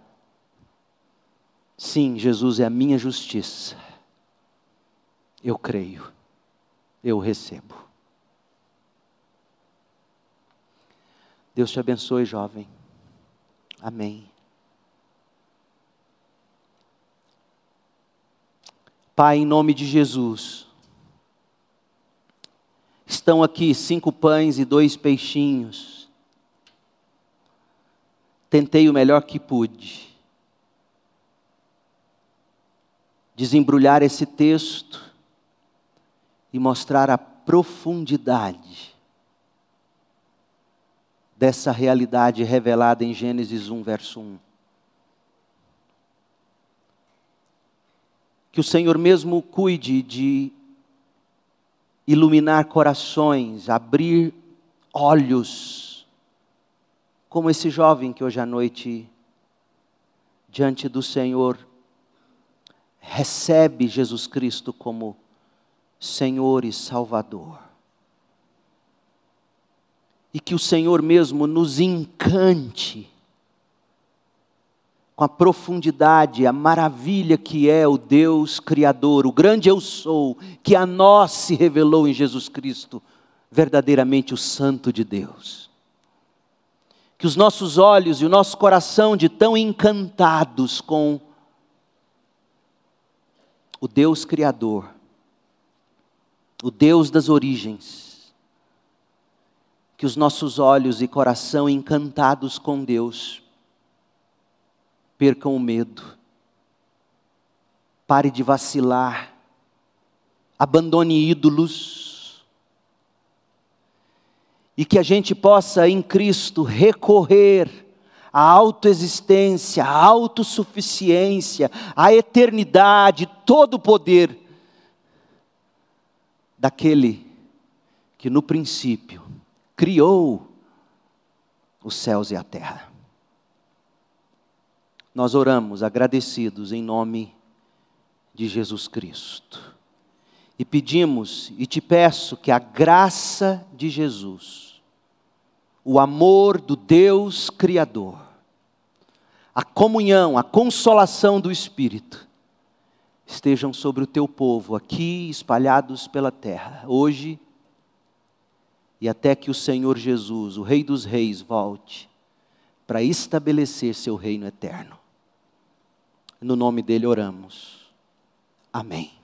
sim, Jesus é a minha justiça. Eu creio, eu recebo. Deus te abençoe, jovem. Amém. Pai, em nome de Jesus, estão aqui cinco pães e dois peixinhos. Tentei o melhor que pude. Desembrulhar esse texto e mostrar a profundidade dessa realidade revelada em Gênesis 1, verso 1. Que o Senhor mesmo cuide de iluminar corações, abrir olhos, como esse jovem que hoje à noite, diante do Senhor, recebe Jesus Cristo como Senhor e Salvador. E que o Senhor mesmo nos encante com a profundidade, a maravilha que é o Deus Criador, o grande eu sou, que a nós se revelou em Jesus Cristo, verdadeiramente o Santo de Deus. Que os nossos olhos e o nosso coração, de tão encantados com o Deus Criador, o Deus das origens, que os nossos olhos e coração encantados com Deus, percam o medo, pare de vacilar, abandone ídolos, e que a gente possa em Cristo recorrer à autoexistência, à autossuficiência, à eternidade, todo o poder daquele que no princípio criou os céus e a terra. Nós oramos agradecidos em nome de Jesus Cristo. E pedimos e te peço que a graça de Jesus, o amor do Deus Criador, a comunhão, a consolação do Espírito, estejam sobre o teu povo aqui espalhados pela terra, hoje e até que o Senhor Jesus, o Rei dos Reis, volte para estabelecer seu reino eterno. No nome dele oramos. Amém.